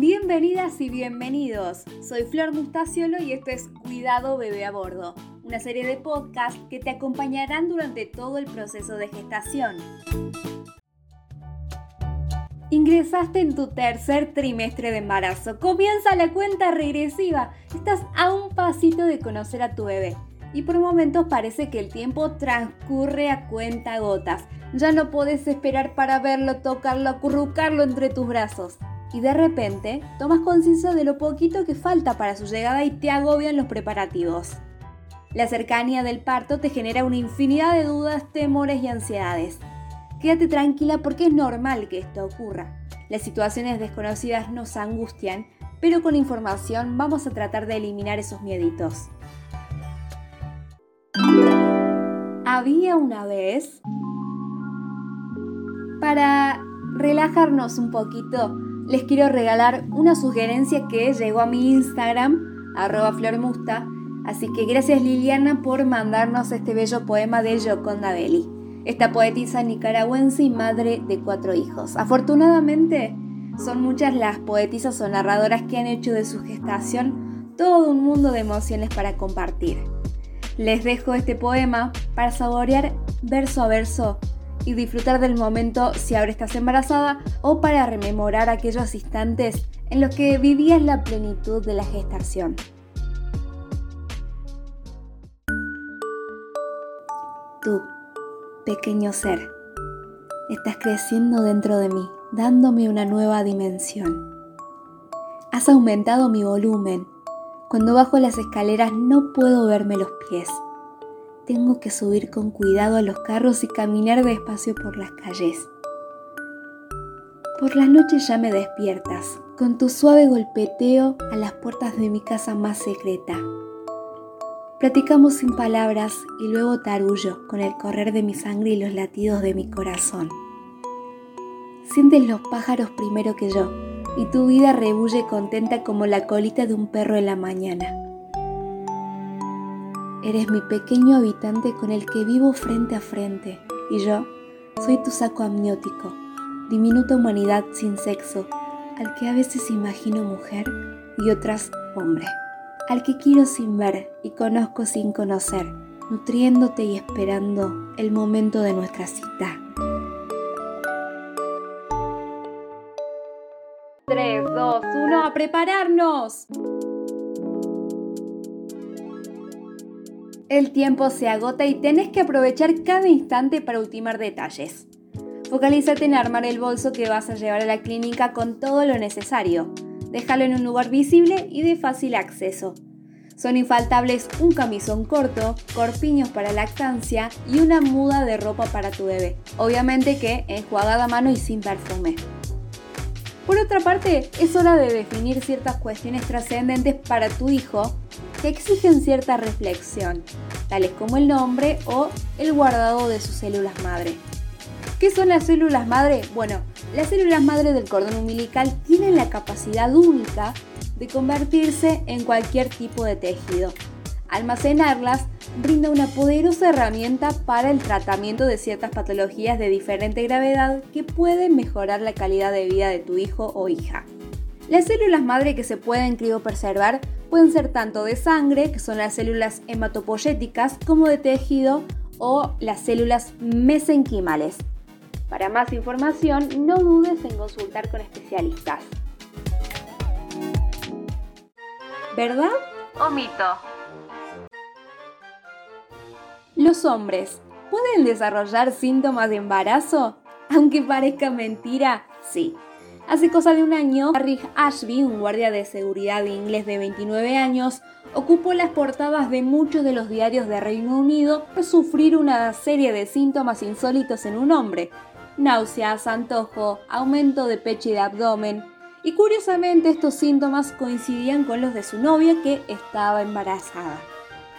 Bienvenidas y bienvenidos. Soy Flor Mustaciolo y esto es Cuidado Bebé a Bordo, una serie de podcasts que te acompañarán durante todo el proceso de gestación. Ingresaste en tu tercer trimestre de embarazo. Comienza la cuenta regresiva. Estás a un pasito de conocer a tu bebé. Y por momentos parece que el tiempo transcurre a cuenta gotas. Ya no puedes esperar para verlo, tocarlo, acurrucarlo entre tus brazos y de repente tomas conciencia de lo poquito que falta para su llegada y te agobian los preparativos. La cercanía del parto te genera una infinidad de dudas, temores y ansiedades. Quédate tranquila porque es normal que esto ocurra. Las situaciones desconocidas nos angustian, pero con información vamos a tratar de eliminar esos mieditos. Había una vez... Para relajarnos un poquito, les quiero regalar una sugerencia que llegó a mi Instagram, arroba flormusta. Así que gracias Liliana por mandarnos este bello poema de Yoconda Belli, esta poetisa nicaragüense y madre de cuatro hijos. Afortunadamente, son muchas las poetisas o narradoras que han hecho de su gestación todo un mundo de emociones para compartir. Les dejo este poema para saborear verso a verso y disfrutar del momento si ahora estás embarazada o para rememorar aquellos instantes en los que vivías la plenitud de la gestación. Tú, pequeño ser, estás creciendo dentro de mí, dándome una nueva dimensión. Has aumentado mi volumen. Cuando bajo las escaleras no puedo verme los pies tengo que subir con cuidado a los carros y caminar despacio por las calles. Por las noches ya me despiertas, con tu suave golpeteo a las puertas de mi casa más secreta. Platicamos sin palabras y luego tarullo con el correr de mi sangre y los latidos de mi corazón. Sientes los pájaros primero que yo, y tu vida rebulle contenta como la colita de un perro en la mañana. Eres mi pequeño habitante con el que vivo frente a frente y yo soy tu saco amniótico, diminuta humanidad sin sexo, al que a veces imagino mujer y otras hombre, al que quiero sin ver y conozco sin conocer, nutriéndote y esperando el momento de nuestra cita. 3, 2, 1, a prepararnos. El tiempo se agota y tenés que aprovechar cada instante para ultimar detalles. Focalízate en armar el bolso que vas a llevar a la clínica con todo lo necesario. Déjalo en un lugar visible y de fácil acceso. Son infaltables un camisón corto, corpiños para lactancia y una muda de ropa para tu bebé. Obviamente que enjuagada a mano y sin perfume. Por otra parte, es hora de definir ciertas cuestiones trascendentes para tu hijo que exigen cierta reflexión, tales como el nombre o el guardado de sus células madre. ¿Qué son las células madre? Bueno, las células madre del cordón umbilical tienen la capacidad única de convertirse en cualquier tipo de tejido. Almacenarlas brinda una poderosa herramienta para el tratamiento de ciertas patologías de diferente gravedad que pueden mejorar la calidad de vida de tu hijo o hija. Las células madre que se pueden criopreservar pueden ser tanto de sangre, que son las células hematopoyéticas, como de tejido o las células mesenquimales. Para más información, no dudes en consultar con especialistas. ¿Verdad o mito? ¿Los hombres pueden desarrollar síntomas de embarazo? Aunque parezca mentira, sí. Hace cosa de un año, Rick Ashby, un guardia de seguridad inglés de 29 años, ocupó las portadas de muchos de los diarios de Reino Unido por sufrir una serie de síntomas insólitos en un hombre. Náuseas, antojo, aumento de pecho y de abdomen. Y curiosamente estos síntomas coincidían con los de su novia que estaba embarazada.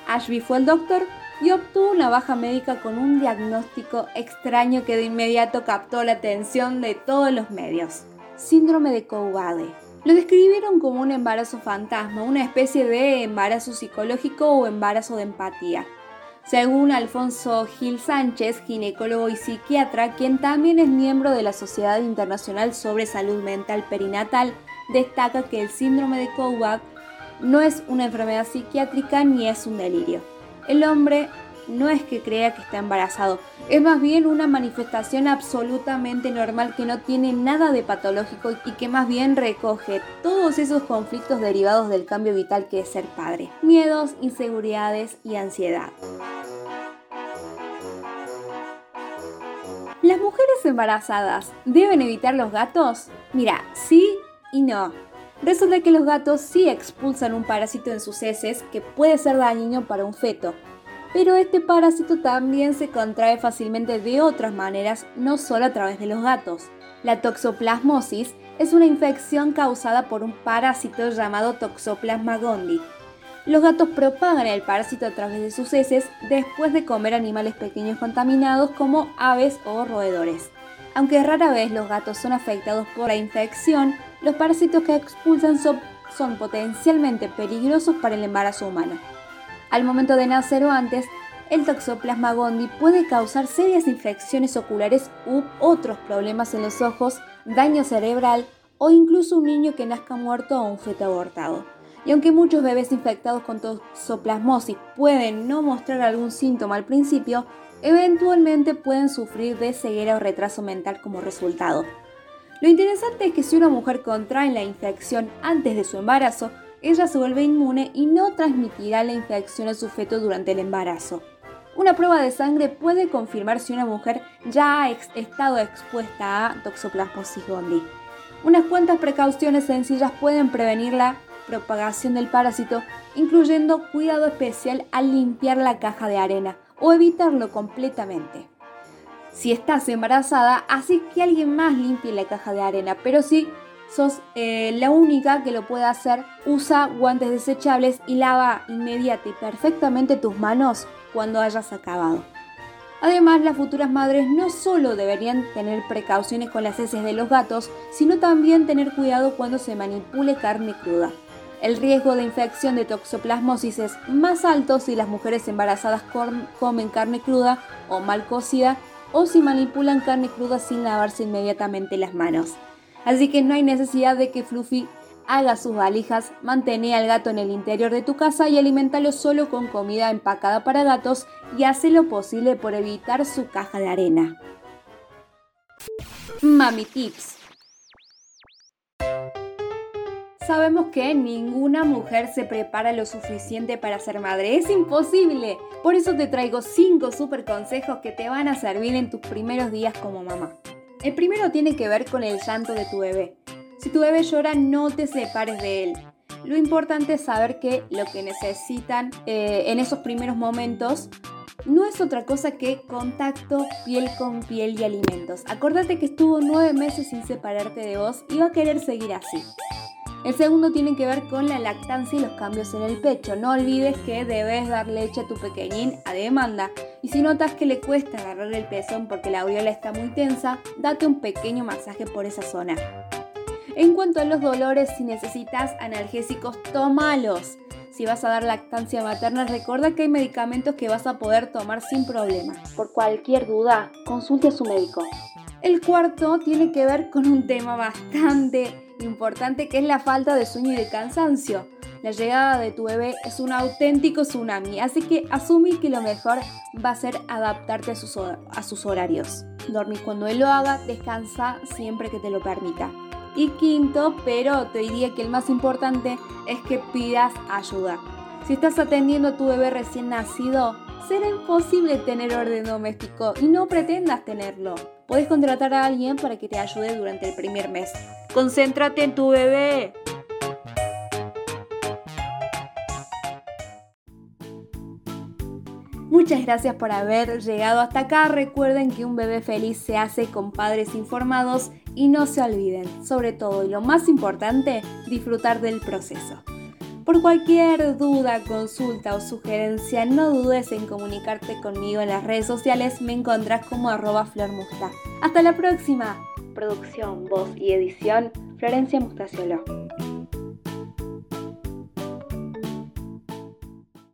Ashby fue el doctor y obtuvo una baja médica con un diagnóstico extraño que de inmediato captó la atención de todos los medios síndrome de Cougade. Lo describieron como un embarazo fantasma, una especie de embarazo psicológico o embarazo de empatía. Según Alfonso Gil Sánchez, ginecólogo y psiquiatra, quien también es miembro de la Sociedad Internacional sobre Salud Mental Perinatal, destaca que el síndrome de Coward no es una enfermedad psiquiátrica ni es un delirio. El hombre no es que crea que está embarazado, es más bien una manifestación absolutamente normal que no tiene nada de patológico y que más bien recoge todos esos conflictos derivados del cambio vital que es ser padre, miedos, inseguridades y ansiedad. ¿Las mujeres embarazadas deben evitar los gatos? Mira, sí y no. Resulta que los gatos sí expulsan un parásito en sus heces que puede ser dañino para un feto, pero este parásito también se contrae fácilmente de otras maneras, no solo a través de los gatos. La toxoplasmosis es una infección causada por un parásito llamado Toxoplasma gondii. Los gatos propagan el parásito a través de sus heces después de comer animales pequeños contaminados como aves o roedores. Aunque rara vez los gatos son afectados por la infección, los parásitos que expulsan son, son potencialmente peligrosos para el embarazo humano. Al momento de nacer o antes, el toxoplasma gondii puede causar serias infecciones oculares u otros problemas en los ojos, daño cerebral o incluso un niño que nazca muerto o un feto abortado. Y aunque muchos bebés infectados con toxoplasmosis pueden no mostrar algún síntoma al principio, eventualmente pueden sufrir de ceguera o retraso mental como resultado. Lo interesante es que si una mujer contrae la infección antes de su embarazo, ella se vuelve inmune y no transmitirá la infección a su feto durante el embarazo. Una prueba de sangre puede confirmar si una mujer ya ha estado expuesta a toxoplasmosis gondii. Unas cuantas precauciones sencillas pueden prevenir la propagación del parásito, incluyendo cuidado especial al limpiar la caja de arena o evitarlo completamente. Si estás embarazada, así que alguien más limpie la caja de arena, pero si sos eh, la única que lo puede hacer. Usa guantes desechables y lava inmediata y perfectamente tus manos cuando hayas acabado. Además, las futuras madres no solo deberían tener precauciones con las heces de los gatos, sino también tener cuidado cuando se manipule carne cruda. El riesgo de infección de toxoplasmosis es más alto si las mujeres embarazadas comen carne cruda o mal cocida o si manipulan carne cruda sin lavarse inmediatamente las manos. Así que no hay necesidad de que Fluffy haga sus valijas, mantén al gato en el interior de tu casa y alimentalo solo con comida empacada para gatos y hace lo posible por evitar su caja de arena. Mami Tips Sabemos que ninguna mujer se prepara lo suficiente para ser madre, es imposible. Por eso te traigo 5 super consejos que te van a servir en tus primeros días como mamá. El primero tiene que ver con el llanto de tu bebé. Si tu bebé llora, no te separes de él. Lo importante es saber que lo que necesitan eh, en esos primeros momentos no es otra cosa que contacto piel con piel y alimentos. Acordate que estuvo nueve meses sin separarte de vos y va a querer seguir así. El segundo tiene que ver con la lactancia y los cambios en el pecho. No olvides que debes dar leche a tu pequeñín a demanda. Y si notas que le cuesta agarrar el pezón porque la aureola está muy tensa, date un pequeño masaje por esa zona. En cuanto a los dolores, si necesitas analgésicos, tómalos. Si vas a dar lactancia materna, recuerda que hay medicamentos que vas a poder tomar sin problema. Por cualquier duda, consulte a su médico. El cuarto tiene que ver con un tema bastante importante que es la falta de sueño y de cansancio. La llegada de tu bebé es un auténtico tsunami, así que asumí que lo mejor va a ser adaptarte a sus, a sus horarios. Dormir cuando él lo haga, descansa siempre que te lo permita. Y quinto, pero te diría que el más importante es que pidas ayuda. Si estás atendiendo a tu bebé recién nacido, será imposible tener orden doméstico y no pretendas tenerlo. Puedes contratar a alguien para que te ayude durante el primer mes. Concéntrate en tu bebé. Muchas gracias por haber llegado hasta acá. Recuerden que un bebé feliz se hace con padres informados y no se olviden, sobre todo y lo más importante, disfrutar del proceso. Por cualquier duda, consulta o sugerencia, no dudes en comunicarte conmigo en las redes sociales. Me encontrás como arroba flormusta. Hasta la próxima. Producción, voz y edición, Florencia Mustaciolo.